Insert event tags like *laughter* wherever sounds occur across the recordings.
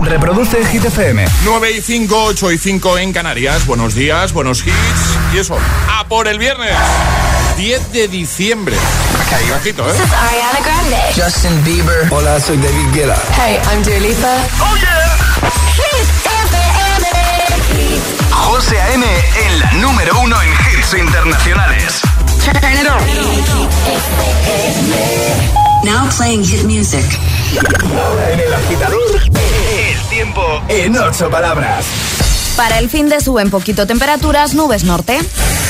Reproduce Hit FM. 9 y 5, 8 y 5 en Canarias. Buenos días, buenos hits. Y eso, a por el viernes. 10 de diciembre. Ahí bajito, ¿eh? This is Ariana Grande. Justin Bieber. Hola, soy David Guetta. Hey, I'm Dua Lipa. ¡Oh, yeah! Hit FM. José A.M. en la número uno en hits internacionales. Turn it on. Now playing hit music. Ahora en el agitador, tiempo en ocho palabras. Para el fin de suben poquito temperaturas, nubes norte.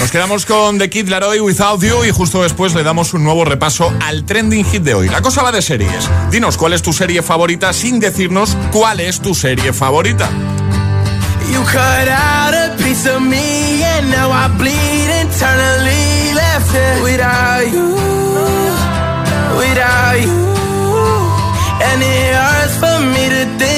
Nos quedamos con The Kid Laroi Without You y justo después le damos un nuevo repaso al trending hit de hoy. La cosa va de series. Dinos cuál es tu serie favorita sin decirnos cuál es tu serie favorita. You cut out a piece of me and now I bleed internally left it without you, without you. And it hurts for me to think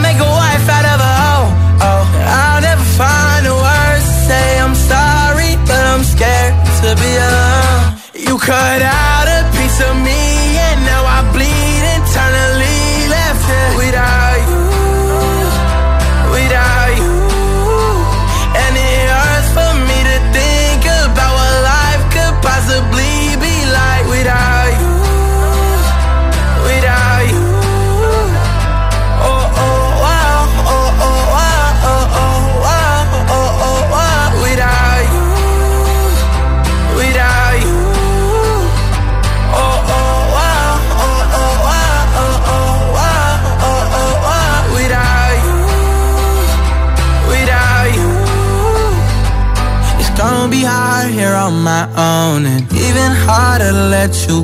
to be alone. You cut out a piece of me,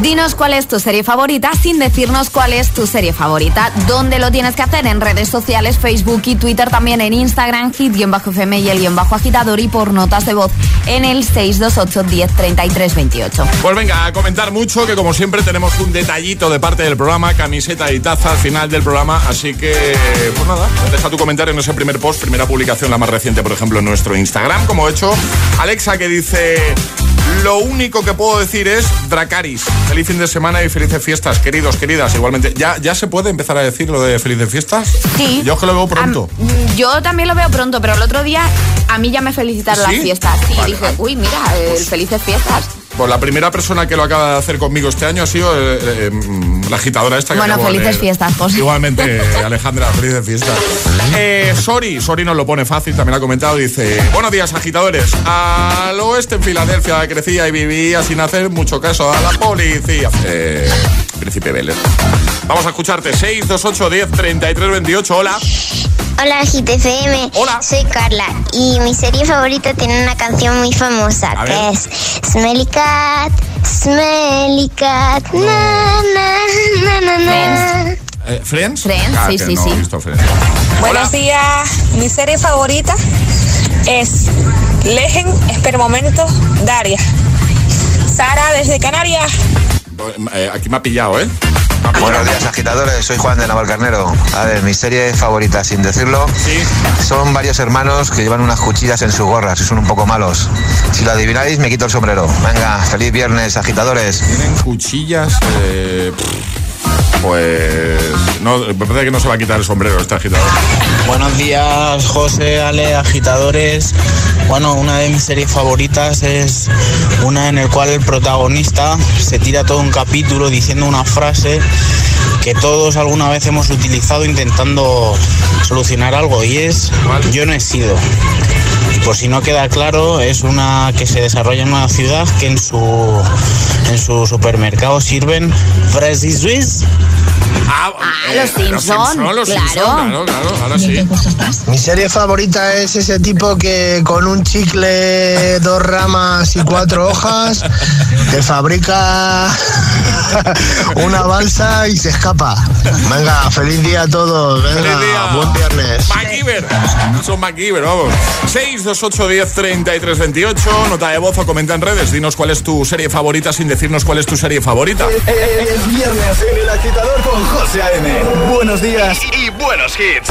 Dinos cuál es tu serie favorita sin decirnos cuál es tu serie favorita. ¿Dónde lo tienes que hacer? En redes sociales, Facebook y Twitter, también en Instagram, hit-fm y el guion bajo agitador y por notas de voz en el 628 10 33 28. Pues venga, a comentar mucho, que como siempre tenemos un detallito de parte del programa, camiseta y taza al final del programa, así que, pues nada, deja tu comentario en ese primer post, primera publicación, la más reciente, por ejemplo, en nuestro Instagram, como he hecho. Alexa que dice, lo único que puedo decir es Dracaris. Feliz fin de semana y felices fiestas, queridos, queridas. Igualmente, ¿ya, ya se puede empezar a decir lo de felices fiestas? Sí. Yo es que lo veo pronto. Yo también lo veo pronto, pero el otro día a mí ya me felicitaron ¿Sí? las fiestas. Sí, Vale, dije, vale. uy, mira, el felices fiestas. Pues la primera persona que lo acaba de hacer conmigo este año ha sido eh, eh, mm, la agitadora esta que Bueno, felices fiestas, José. Igualmente, *laughs* Alejandra, felices fiestas. Eh, Sori, Sori nos lo pone fácil, también ha comentado, dice, buenos días agitadores, al oeste en Filadelfia crecía y vivía sin hacer mucho caso a la policía. Eh, Príncipe Vélez. Vamos a escucharte, 628 10 33 28, hola. Hola GTFM, Hola. soy Carla y mi serie favorita tiene una canción muy famosa A que ver. es Smelly Cat, Smelly Cat, na na na na na. Eh, ¿Friends? Friends, Ah, sí, sí, no sí. he visto Friends. Buenos Hola. días. Mi serie favorita es Legend Momento Daria. Sara desde Canarias. Eh, aquí me ha pillado, ¿eh? Buenos días, agitadores. Soy Juan de Navalcarnero. A ver, mi serie favorita, sin decirlo, son varios hermanos que llevan unas cuchillas en sus gorras y son un poco malos. Si lo adivináis, me quito el sombrero. Venga, feliz viernes, agitadores. Tienen cuchillas. Eh, pues. No, me parece que no se va a quitar el sombrero este agitador. Buenos días, José, Ale, agitadores. Bueno, una de mis series favoritas es una en el cual el protagonista se tira todo un capítulo diciendo una frase que todos alguna vez hemos utilizado intentando solucionar algo y es yo no he sido. Por si no queda claro, es una que se desarrolla en una ciudad que en su en su supermercado sirven Fresi Suisse. Ah, los Simpson, los claro. Simpson, claro, claro, ahora sí. Mi serie favorita es ese tipo que con un chicle, dos ramas y cuatro hojas te fabrica *laughs* una balsa y se escapa. Venga, feliz día a todos. Venga, Feliz día. buen viernes. MacGyver. Son MacGyver, vamos. 628 10 33 28. Nota de voz o comenta en redes. Dinos cuál es tu serie favorita sin decirnos cuál es tu serie favorita. Es viernes en el agitador con José A.M. Buenos días y, y buenos hits.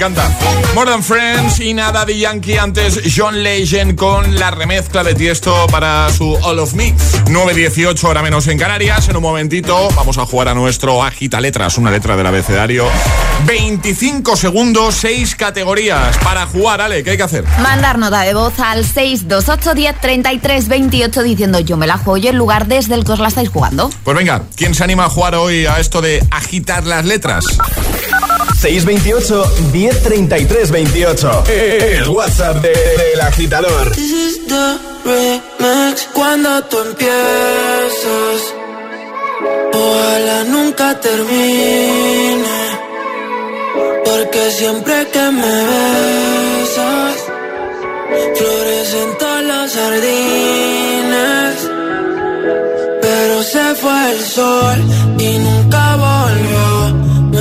Encanta. More Than Friends y nada de Yankee antes John Legend con la remezcla de Tiesto para su All of Me. 9.18 hora menos en Canarias. En un momentito vamos a jugar a nuestro Agita Letras, una letra del abecedario. 25 segundos, 6 categorías. Para jugar, Ale, ¿qué hay que hacer? Mandar nota de voz al 628 10 33 28 diciendo yo me la juego y el lugar desde el que os la estáis jugando. Pues venga, ¿quién se anima a jugar hoy a esto de agitar las letras? 628 1033 28. El WhatsApp de- del agitador. This is the remix cuando tú empiezas. Ojalá nunca termine. Porque siempre que me besas, florecen todos los jardines. Pero se fue el sol y nunca volvió.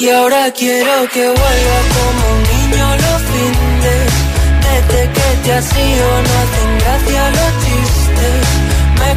Y ahora quiero que vuelva como un niño los fines. Desde que te has ido no hacen gracia los chistes. Me he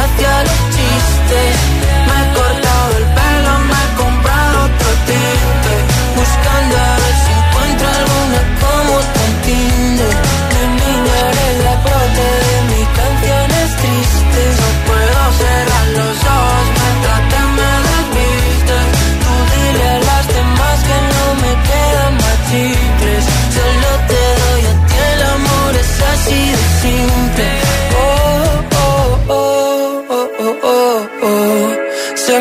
gracia los chistes.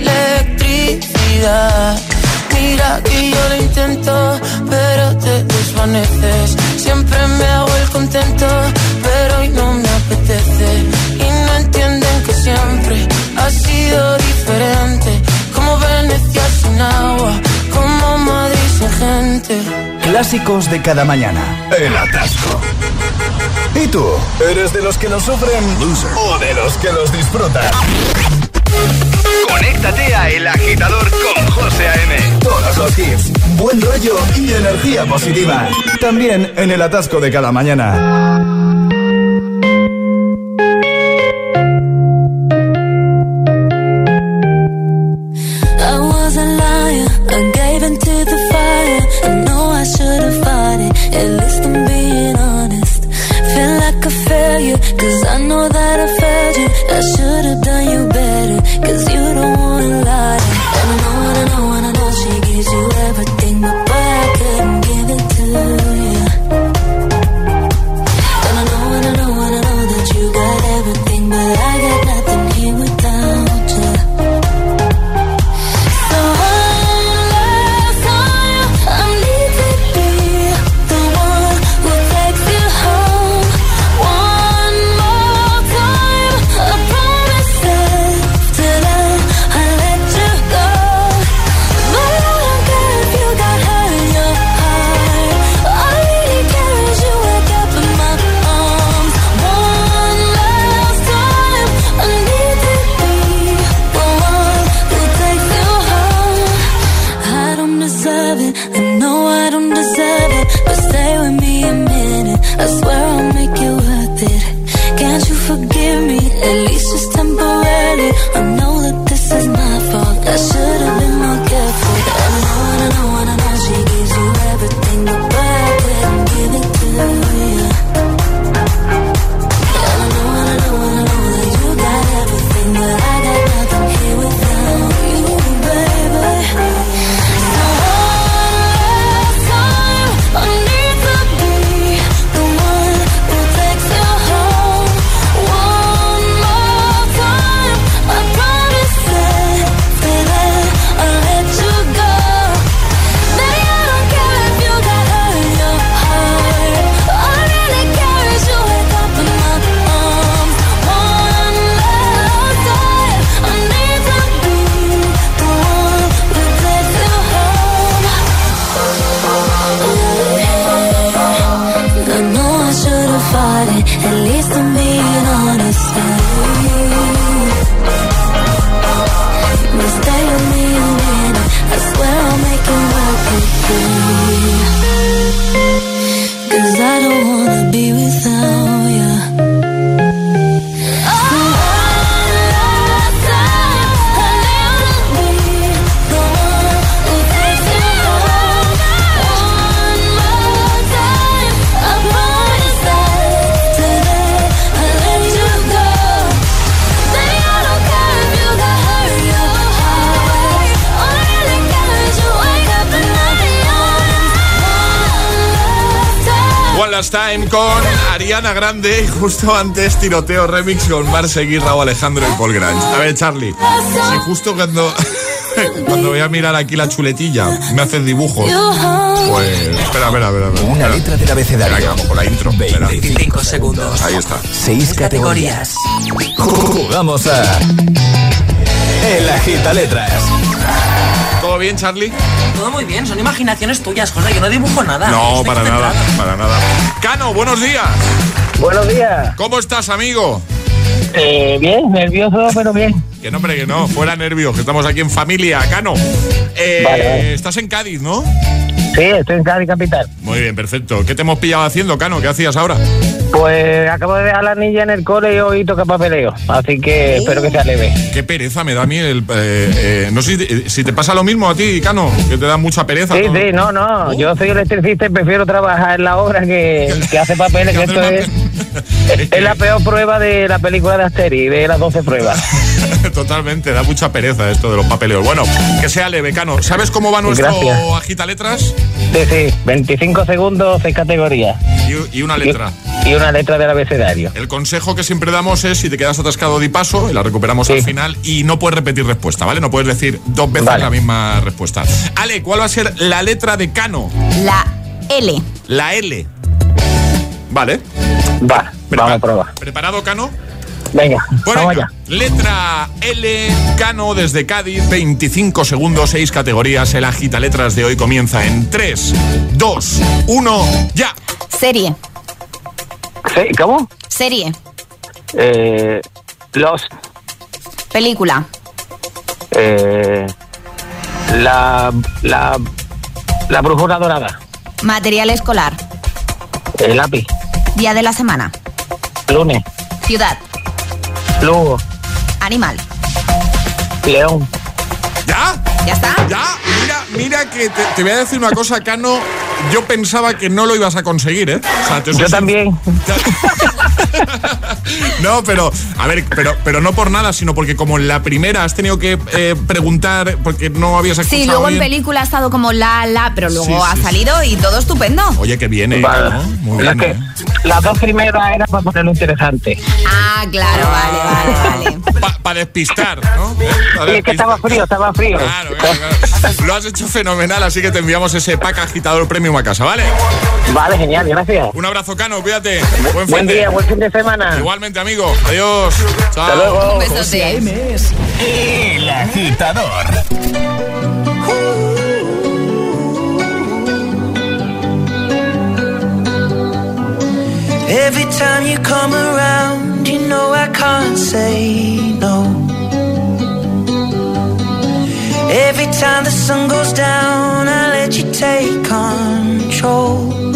electricidad. Mira que yo lo intento, pero te desvaneces. Siempre me hago el contento, pero hoy no me apetece. Y no entienden que siempre ha sido diferente. Como Venecia sin agua, como Madrid sin gente. Clásicos de cada mañana. El atasco. ¿Y tú? ¿Eres de los que los sufren? Loser. ¿O de los que los disfrutan? Conéctate a El Agitador con José A.M. Todos los hits, buen rollo y energía positiva. También en el atasco de cada mañana. Last time. Con Ariana Grande y justo antes tiroteo remix con Marseguí, Raúl Alejandro y Paul Grange. A ver, Charlie, si justo cuando, *laughs* cuando voy a mirar aquí la chuletilla me haces dibujos, pues... Espera, espera, espera. espera. Una letra del abecedario. Espera, que vamos con la intro. Espera. 25 segundos. Ahí está. Seis categorías. Jugamos a El Agita Letras. ¿Todo bien, Charlie? Todo muy bien, son imaginaciones tuyas, José. Yo no dibujo nada. No, Estoy para nada, para nada. Cano, buenos días. Buenos días. ¿Cómo estás, amigo? Eh, bien, nervioso, pero bien. Que no, hombre, que no, fuera nervios, que estamos aquí en familia, Cano. Eh, Vale, vale. Estás en Cádiz, ¿no? Sí, estoy en Cádiz Capital. Muy bien, perfecto. ¿Qué te hemos pillado haciendo, Cano? ¿Qué hacías ahora? Pues acabo de dejar a la niña en el cole y hoy toca papeleo. Así que espero que sea leve. Qué pereza me da a mí el... eh, eh, no sé si te, si te pasa lo mismo a ti, Cano, que te da mucha pereza. Sí, sí, no, no. Yo soy electricista y prefiero trabajar en la obra que, *laughs* que hace papeles, que esto es, *laughs* es la peor prueba de la película de Asteri, de las 12 pruebas. *laughs* *laughs* Totalmente, da mucha pereza esto de los papeleos. Bueno, que sea leve, Cano. ¿Sabes cómo va nuestro Gracias. agita letras? Sí, sí, 25 segundos, 6 categorías. Y, y una letra. Y una letra del abecedario. El consejo que siempre damos es si te quedas atascado di paso, y la recuperamos al final y no puedes repetir respuesta, ¿vale? No puedes decir dos veces Vale. la misma respuesta. Ale, ¿cuál va a ser la letra de Cano? La L. La L. Vale. Va, vamos a probar. ¿Preparado, Cano? Venga, vamos allá. letra L, Cano desde Cádiz, 25 segundos, 6 categorías. El agita letras de hoy comienza en 3, 2, 1, ya. Serie. Sí, ¿Cómo? Serie. Eh, los. Película. Eh, la. La. La brújula dorada. Material escolar. El lápiz. Día de la semana. Lunes. Ciudad. Lugo. Animal. León. ¿Ya? ¿Ya está? Ya, mira, mira que te, te voy a decir una cosa, Cano. Yo pensaba que no lo ibas a conseguir, ¿eh? O sea, te soy Yo también. *laughs* No, pero, a ver, pero, pero no por nada, sino porque como en la primera has tenido que eh, preguntar porque no habías escuchado Sí, luego en película ha estado como la, la, pero luego Sí, ha sí, sí. salido y todo estupendo. Oye, que viene, Vale. ¿no? Muy Es bien. que las dos primeras eran para ponerlo interesante. Ah, claro, vale, vale, vale. Para despistar, ¿no? Pa Sí, es que estaba frío, estaba frío. Claro, claro, claro. Lo has hecho fenomenal, así que te enviamos ese pack agitador premium a casa, ¿vale? Vale, genial, gracias. Un abrazo, Cano, cuídate. Buen, Buen día, buen fin de semana. Igualmente, amigo. Adiós. Chao. Hasta luego. Un besote. Es El Agitador. Every time you come around, you know I can't say no. Every time the sun goes down, I let you take control.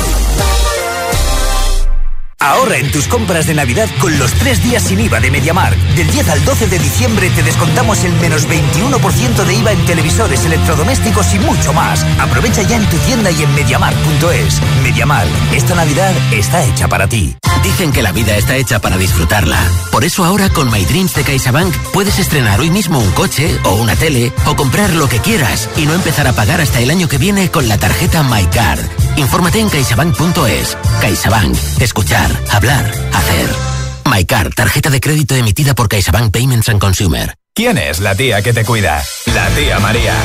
Ahorra en tus compras de Navidad con los tres días sin IVA de MediaMark. Del 10 al 12 de diciembre te descontamos el menos 21% de IVA en televisores, electrodomésticos y mucho más. Aprovecha ya en tu tienda y en MediaMark.es. MediaMark, esta Navidad está hecha para ti. Dicen que la vida está hecha para disfrutarla. Por eso ahora con My Dreams de CaixaBank puedes estrenar hoy mismo un coche o una tele o comprar lo que quieras y no empezar a pagar hasta el año que viene con la tarjeta MyCard. Infórmate en caixabank.es. CaixaBank. Escuchar, hablar, hacer. MyCard, tarjeta de crédito emitida por CaixaBank Payments and Consumer. ¿Quién es la tía que te cuida? La tía María.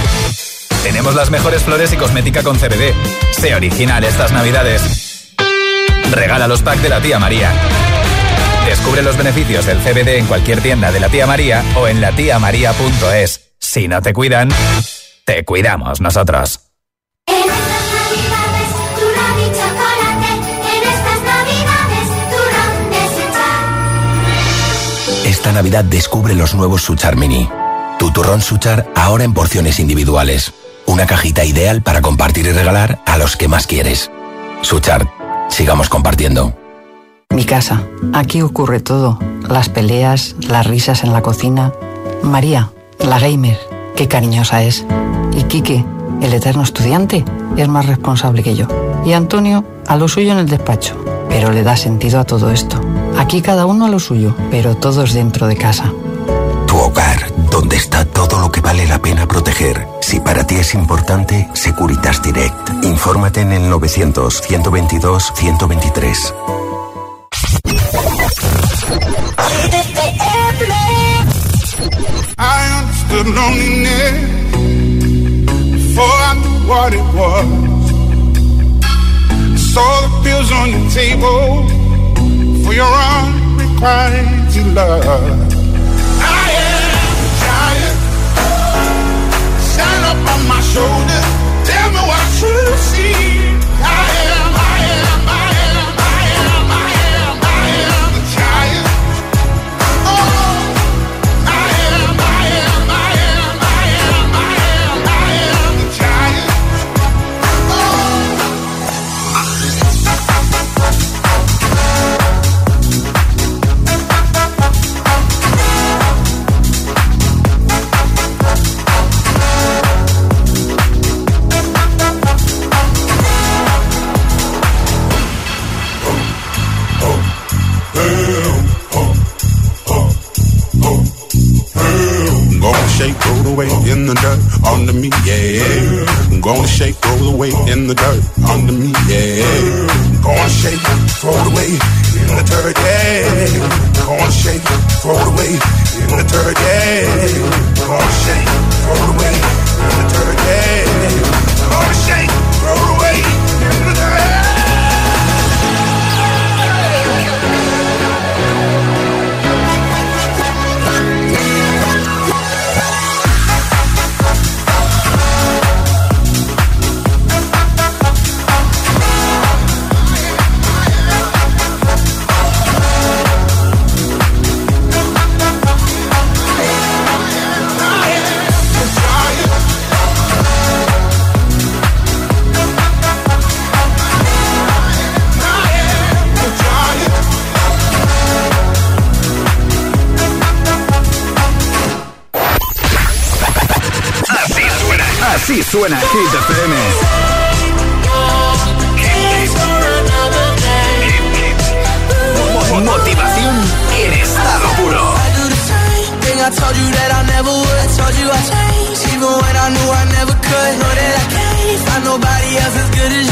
Tenemos las mejores flores y cosmética con CBD. Sé original estas navidades. Regala los packs de la tía María. Descubre los beneficios del CBD en cualquier tienda de la tía María o en latiamaría.es. Si no te cuidan, te cuidamos nosotros. En estas navidades, turrón y chocolate. En estas navidades, turrón de Suchar. Esta Navidad descubre los nuevos Suchar Mini. Tu turrón Suchar ahora en porciones individuales. Una cajita ideal para compartir y regalar a los que más quieres. Suchar, sigamos compartiendo. Mi casa. Aquí ocurre todo. Las peleas, las risas en la cocina. María, la gamer, qué cariñosa es. Y Quique, el eterno estudiante, es más responsable que yo. Y Antonio, a lo suyo en el despacho. Pero le da sentido a todo esto. Aquí cada uno a lo suyo, pero todos dentro de casa. Donde está todo lo que vale la pena proteger. Si para ti es importante, Securitas Direct. Infórmate en el 900-122-123. I understood loneliness before I knew what it was. I saw the pills on your table for your unrequited love. On my shoulder. Tell me what you see. Away in the dirt under me, yeah. Gonna shake, throw it away in the dirt, yeah. Gonna shake, throw it away in the dirt, yeah. Gonna shake, as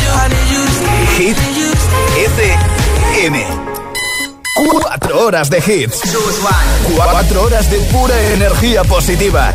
you. I need you to stay. Hit FM. Cuatro horas de hits. Cuatro horas de pura energía positiva.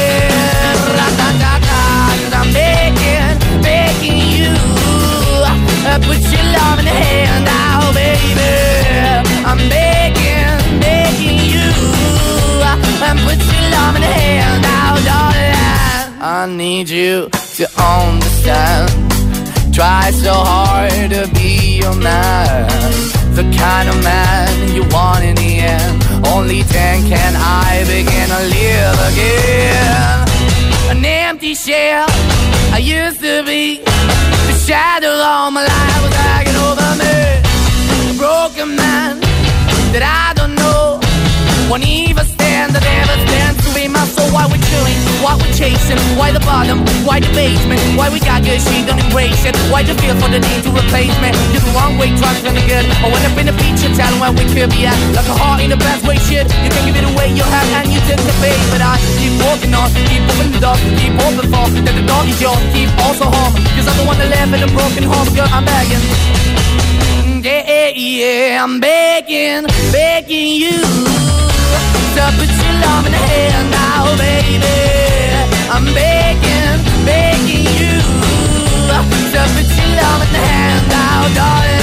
Uh, put your love in the hand out, baby. I'm begging, begging you. And put your love in the hand out, darling. I need you to understand. Try so hard to be your man. The kind of man you want in the end. Only then can I begin to live again. Empty shell I used to be. The shadow all my life was hanging over me. A broken man that I don't know. Won't even stand, I never stand to be my soul. Why we're chilling, why we're chasing, why the bottom, why the basement, why we got good, she don't embrace it. Why you feel for the need to replace me? You're the wrong way, trying to the good. I went up in the feature, telling where we could be at. Like a heart in the on, keep moving the door, keep open for that the dog is yours, keep also home. Cause I'm the one that live in a broken home, girl, I'm begging. Yeah, yeah, yeah, I'm begging, begging you to put your love in the hand now, baby. I'm begging, begging you to put your love in the hand now, darling.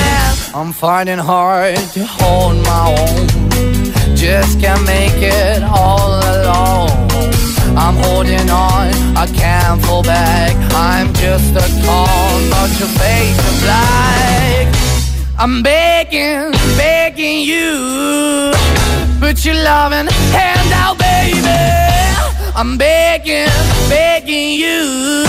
I'm finding hard to hold my own. Just can't make it all alone. I'm holding on, I can't fall back. I'm just a call, but your face is black. I'm begging, begging you. Put your loving hand out, baby. I'm begging, begging you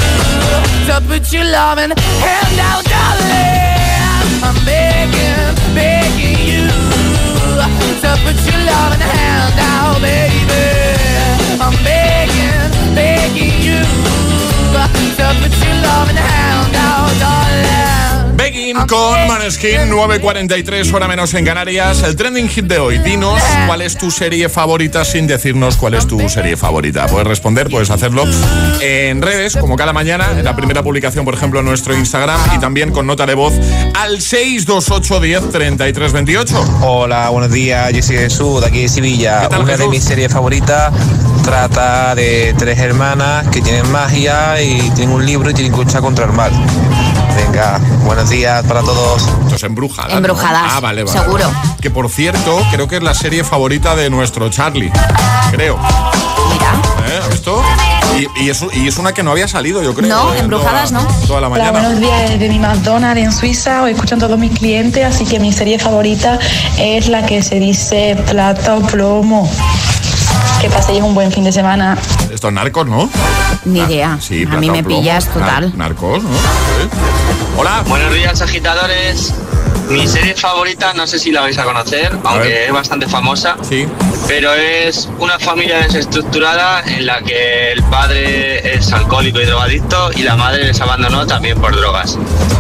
to put your loving hand out, darling. I'm begging, begging you to put your loving hand out, baby. I'm begging, begging you to put your loving hand out, darling. Begging con Maneskin, 9.43 hora menos en Canarias. El trending hit de hoy. Dinos cuál es tu serie favorita sin decirnos cuál es tu serie favorita. Puedes responder, puedes hacerlo en redes, como cada mañana, en la primera publicación, por ejemplo, en nuestro Instagram y también con nota de voz al 628 10 33 28. Hola, buenos días. Yo soy Jesús, de aquí de Sevilla. ¿Qué tal, Una de mis series favoritas trata de tres hermanas que tienen magia y tienen un libro y tienen que luchar contra el mal. Venga, buenos días para todos. Esto es Embrujadas. ¿no? Embrujadas, Ah, vale, vale. seguro. vale. Que por cierto, creo que es la serie favorita de nuestro Charlie. Creo. Mira. ¿Eh? ¿Esto? Y, y es, y es una que no había salido, yo creo. No. Embrujadas Toda- no. Toda la Hola, mañana. buenos días desde mi McDonald's en Suiza. Os escuchan todos mis clientes, así que mi serie favorita es la que se dice plata o plomo. Que paséis un buen fin de semana. Estos narcos, ¿no? Ni idea. Sí, a mí me plomo. pillas total. narcos, ¿no? Sí. Hola. Buenos días, agitadores. Mi serie favorita, no sé si la vais a conocer, aunque es bastante famosa. Sí. Pero es una familia desestructurada en la que el padre es alcohólico y drogadicto y la madre les abandonó también por drogas.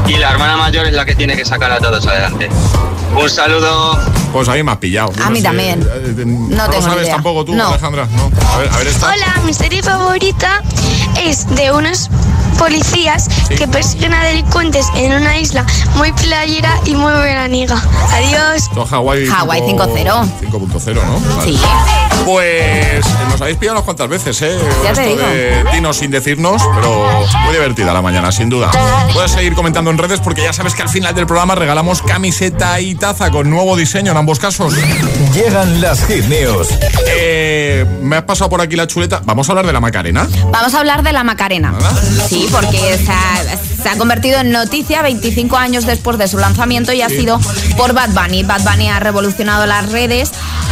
Y la hermana mayor es la que tiene que sacar a todos adelante. Un saludo. Pues a mí me has pillado. A mí sé, también. eh, eh, No tengo ni sabes idea. tampoco tú, No. Alejandra? No. A ver, a ver esta. Hola, mi serie favorita es de unos policías que persiguen a delincuentes en una isla muy playera y muy veraniega. Adiós. Es Hawái. Hawái 5.0. 5.0 ¿no? Vale. Sí. Pues nos habéis pillado unas cuantas veces, ¿eh? Ya te Esto digo. de dinos sin decirnos, pero muy divertida la mañana, sin duda. Puedes seguir comentando en redes porque ya sabes que al final del programa regalamos camiseta y taza con nuevo diseño en ambos casos. Llegan las hit news. Eh, me has pasado por aquí la chuleta. Vamos a hablar de la Macarena. Vamos a hablar de la Macarena. Sí, porque se ha, se ha convertido en noticia 25 años después de su lanzamiento y ha sido por Bad Bunny. Bad Bunny ha revolucionado las redes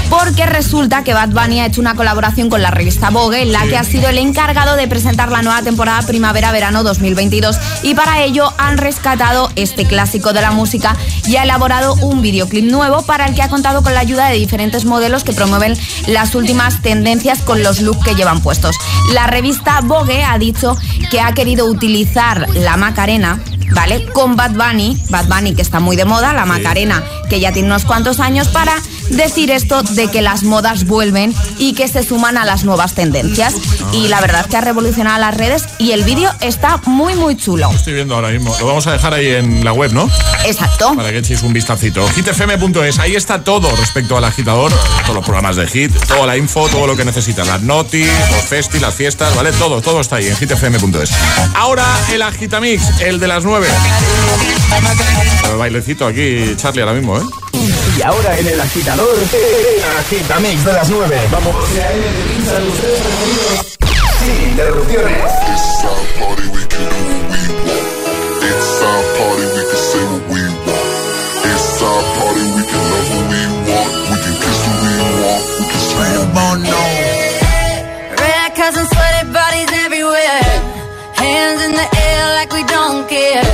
porque resulta que Bad Bunny ha hecho una colaboración con la revista Vogue en la que ha sido el encargado de presentar la nueva temporada primavera-verano 2022 y para ello han rescatado este clásico de la música y ha elaborado un videoclip nuevo para el que ha contado con la ayuda de diferentes modelos que promueven las últimas tendencias con los looks que llevan puestos. La revista Vogue ha dicho que ha querido utilizar la Macarena ¿vale? Con Bad Bunny, Bad Bunny que está muy de moda, la Macarena que ya tiene unos cuantos años para decir esto de que las modas vuelven y que se suman a las nuevas tendencias. Y la verdad es que ha revolucionado las redes y el vídeo está muy muy chulo. Estoy viendo ahora mismo. Lo vamos a dejar ahí en la web, ¿no? Exacto. Para que echéis un vistacito. hitfm.es, ahí está todo respecto al agitador, todos los programas de hit, toda la info, todo lo que necesitas, las notis, los festi, las fiestas, ¿vale? Todo, todo está ahí en hitfm.es. Ahora el agitamix, el de las 9. El bailecito aquí, Charlie, ahora mismo, ¿eh? Y ahora en el agitador, el agitamix de las 9. Vamos. Sin interrupciones. It's our party, we can say what we want. It's our party, we can love who we want. We can kiss who we want. We can scream on no. Red and sweaty bodies everywhere. Hands in the air like we don't care.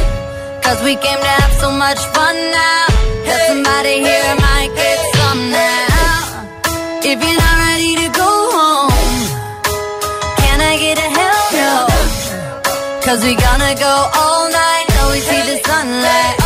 Cause we came to have so much fun now. Have somebody here might get some now. If you're not ready to go home, can I get a hell no? Cause we gonna go all night till we see the sunlight.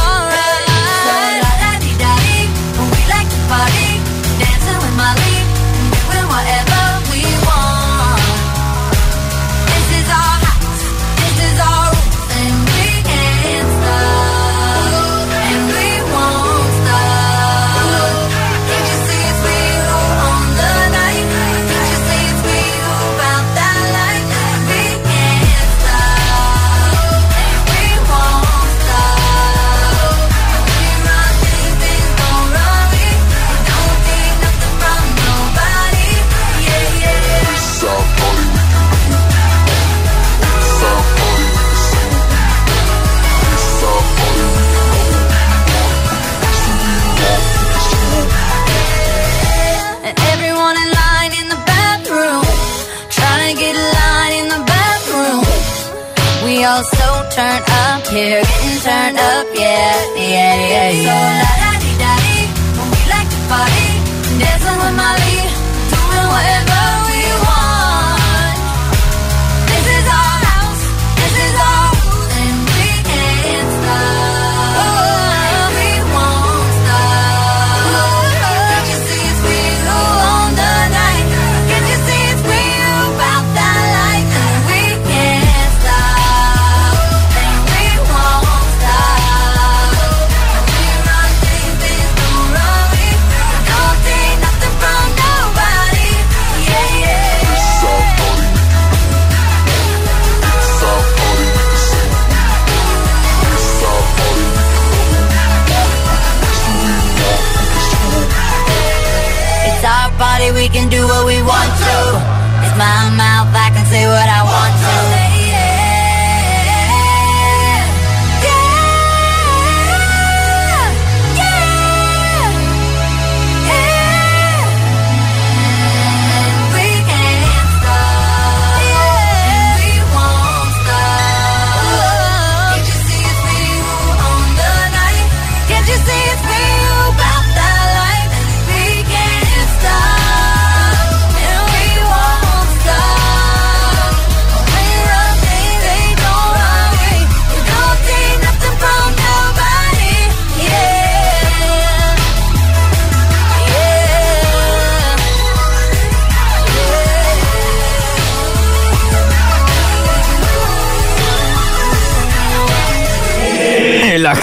Here, getting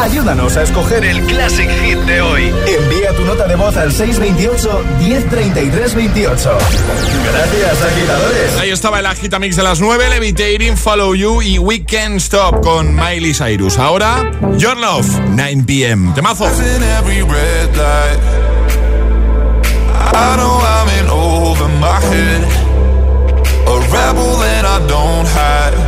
Ayúdanos a escoger el Classic Hit de hoy. Envía tu nota de voz al 628 1033 28. Gracias, agitadores. Ahí estaba el Agitamix de las 9, Levitating, Follow You y We Can't Stop con Miley Cyrus. Ahora, Your Love, 9 pm. Temazo. I know I'm in over my head. A rebel that I don't hide.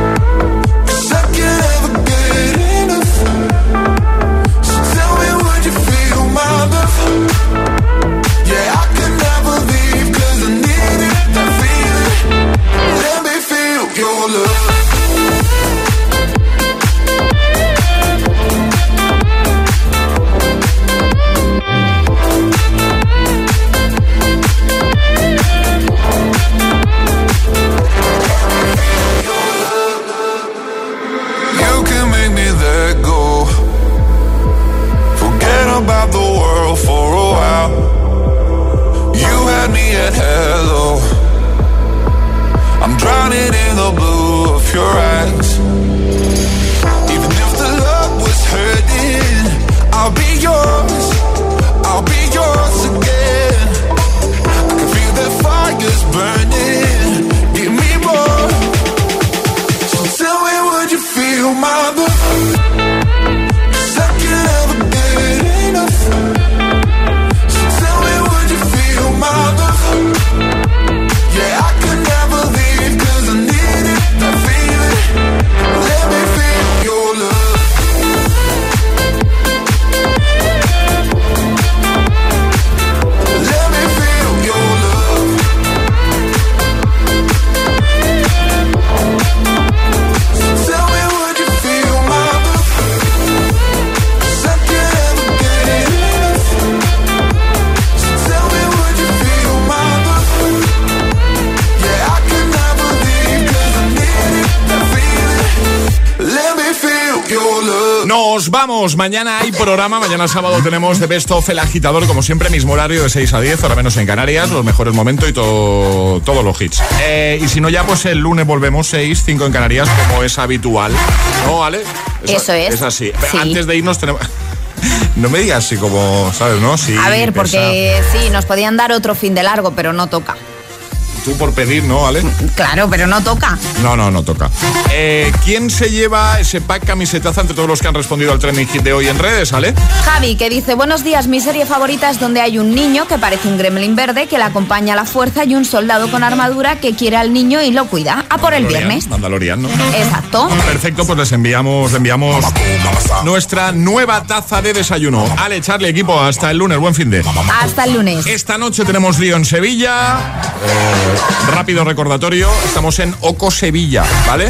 Mañana hay programa. Mañana sábado tenemos The Best of El Agitador, como siempre, mismo horario de 6 a 10, ahora menos en Canarias, los mejores momentos y todo, todos los hits. Eh, y si no, ya pues el lunes volvemos 6, 5 en Canarias, como es habitual. ¿No, Ale? Eso es. Es así. Sí. Antes de irnos tenemos... *laughs* No me digas así como, ¿sabes, no? Sí, A ver, pesa. porque sí, nos podían dar otro fin de largo, pero no toca. Tú por pedir, ¿no, Ale? Claro, pero no toca. No, no, no toca. Eh, ¿Quién se lleva ese pack camisetaza entre todos los que han respondido al trending hit de hoy en redes, Ale? Javi, que dice, buenos días, mi serie favorita es donde hay un niño que parece un gremlin verde que le acompaña a la fuerza y un soldado con armadura que quiere al niño y lo cuida. A por el viernes. Mandalorian, ¿no? Exacto. Perfecto, pues les enviamos, enviamos nuestra nueva taza de desayuno. Ale, Charlie, equipo, hasta el lunes, buen fin de. Hasta el lunes. Esta noche tenemos lío en Sevilla. Eh, Rápido recordatorio, estamos en Oco Sevilla, ¿vale?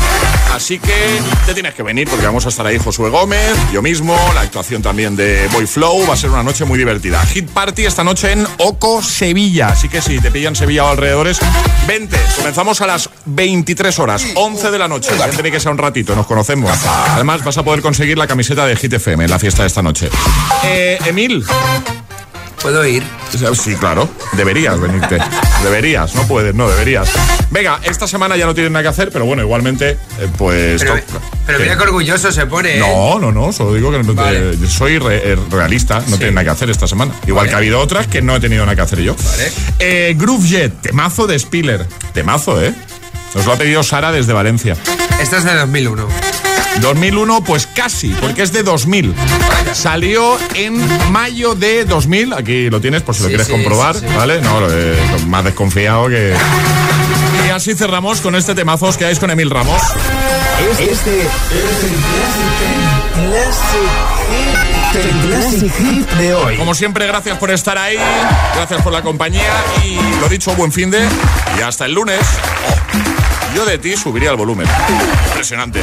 Así que te tienes que venir porque vamos a estar ahí Josué Gómez, yo mismo, la actuación también de Boy Flow, va a ser una noche muy divertida. Hit Party esta noche en Oco Sevilla, así que si te pillan Sevilla o alrededores, vente. Comenzamos a las 23 horas, 11 de la noche. Ya tiene que ser un ratito, nos conocemos. Además vas a poder conseguir la camiseta de Hit FM en la fiesta de esta noche. Eh, Emil. ¿Puedo ir? Sí, claro. Deberías venirte. Deberías, no puedes, no, deberías. Venga, esta semana ya no tienes nada que hacer, pero bueno, igualmente, eh, pues... Pero, pero mira qué orgulloso se pone. ¿eh? No, no, no, solo digo que no Vale. yo soy re- eh, realista, no tiene nada que hacer esta semana. Igual Vale. que ha habido otras que no he tenido nada que hacer yo. Eh, Groove Jet, temazo de Spiller. Temazo, ¿eh? Nos lo ha pedido Sara desde Valencia. Esta es de 2001. 2001, pues casi, porque es de 2000. Salió en mayo de 2000. Aquí lo tienes por si lo Sí, quieres sí, comprobar, sí, sí. ¿vale? No, lo de- más desconfiado que. Y así cerramos con este temazo. Os quedáis con Emil Ramos. Este es el Classic Hit de hoy. Como siempre, gracias por estar ahí, gracias por la compañía y lo dicho, buen fin de y hasta el lunes. Oh, yo de ti subiría el volumen. Impresionante.